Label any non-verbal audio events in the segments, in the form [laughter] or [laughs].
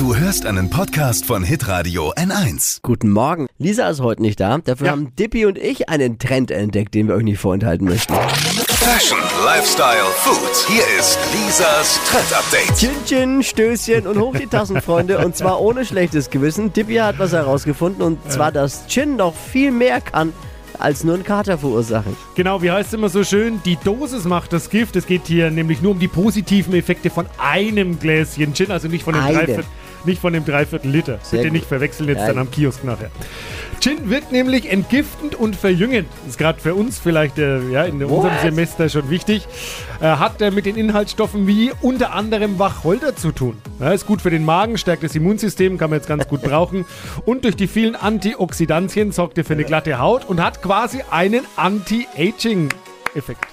Du hörst einen Podcast von Hitradio N1. Guten Morgen. Lisa ist heute nicht da. Dafür Ja. haben Dippy und ich einen Trend entdeckt, den wir euch nicht vorenthalten möchten. Fashion, Lifestyle, Food. Hier ist Lisas Trend Update. Chin Chin, Stößchen und hoch die Tassen, Freunde. Und zwar ohne schlechtes Gewissen. Dippy hat was herausgefunden und zwar, dass Chin noch viel mehr kann, als nur einen Kater verursachen. Genau, wie heißt es immer so schön? Die Dosis macht das Gift. Es geht hier nämlich nur um die positiven Effekte von einem Gläschen Gin, also nicht von dem Eine. Dreiviertel, nicht von dem Dreiviertel Liter. Sehr Bitte gut. nicht verwechseln jetzt Ja. dann am Kiosk nachher. Gin wirkt nämlich entgiftend und verjüngend. Ist gerade für uns vielleicht äh, ja, in unserem What? Semester schon wichtig. Äh, hat äh, mit den Inhaltsstoffen wie unter anderem Wacholder zu tun. Ja, ist gut für den Magen, stärkt das Immunsystem, kann man jetzt ganz gut brauchen. Und durch die vielen Antioxidantien sorgt er für eine glatte Haut und hat quasi einen Anti-Aging-Effekt.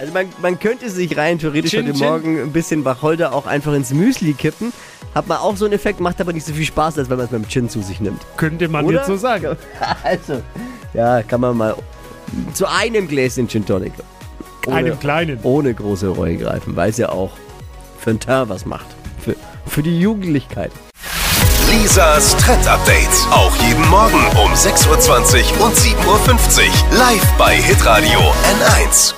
Also man, man könnte sich rein theoretisch Chin heute. Morgen ein bisschen Wacholder auch einfach ins Müsli kippen. Hat man auch so einen Effekt, macht aber nicht so viel Spaß, als wenn man es beim Chin zu sich nimmt. Könnte man Oder? jetzt so sagen. [laughs] Also, ja, kann man mal zu einem Gläschen Gin Tonic. Ohne, Einem kleinen. ohne große Reue greifen, weil es ja auch für ein Teint was macht. Für, für die Jugendlichkeit. Lisas Trend Update. Auch jeden Morgen um 6.20 Uhr und 7.50 Uhr. Live bei Hitradio N1.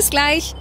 Bis gleich.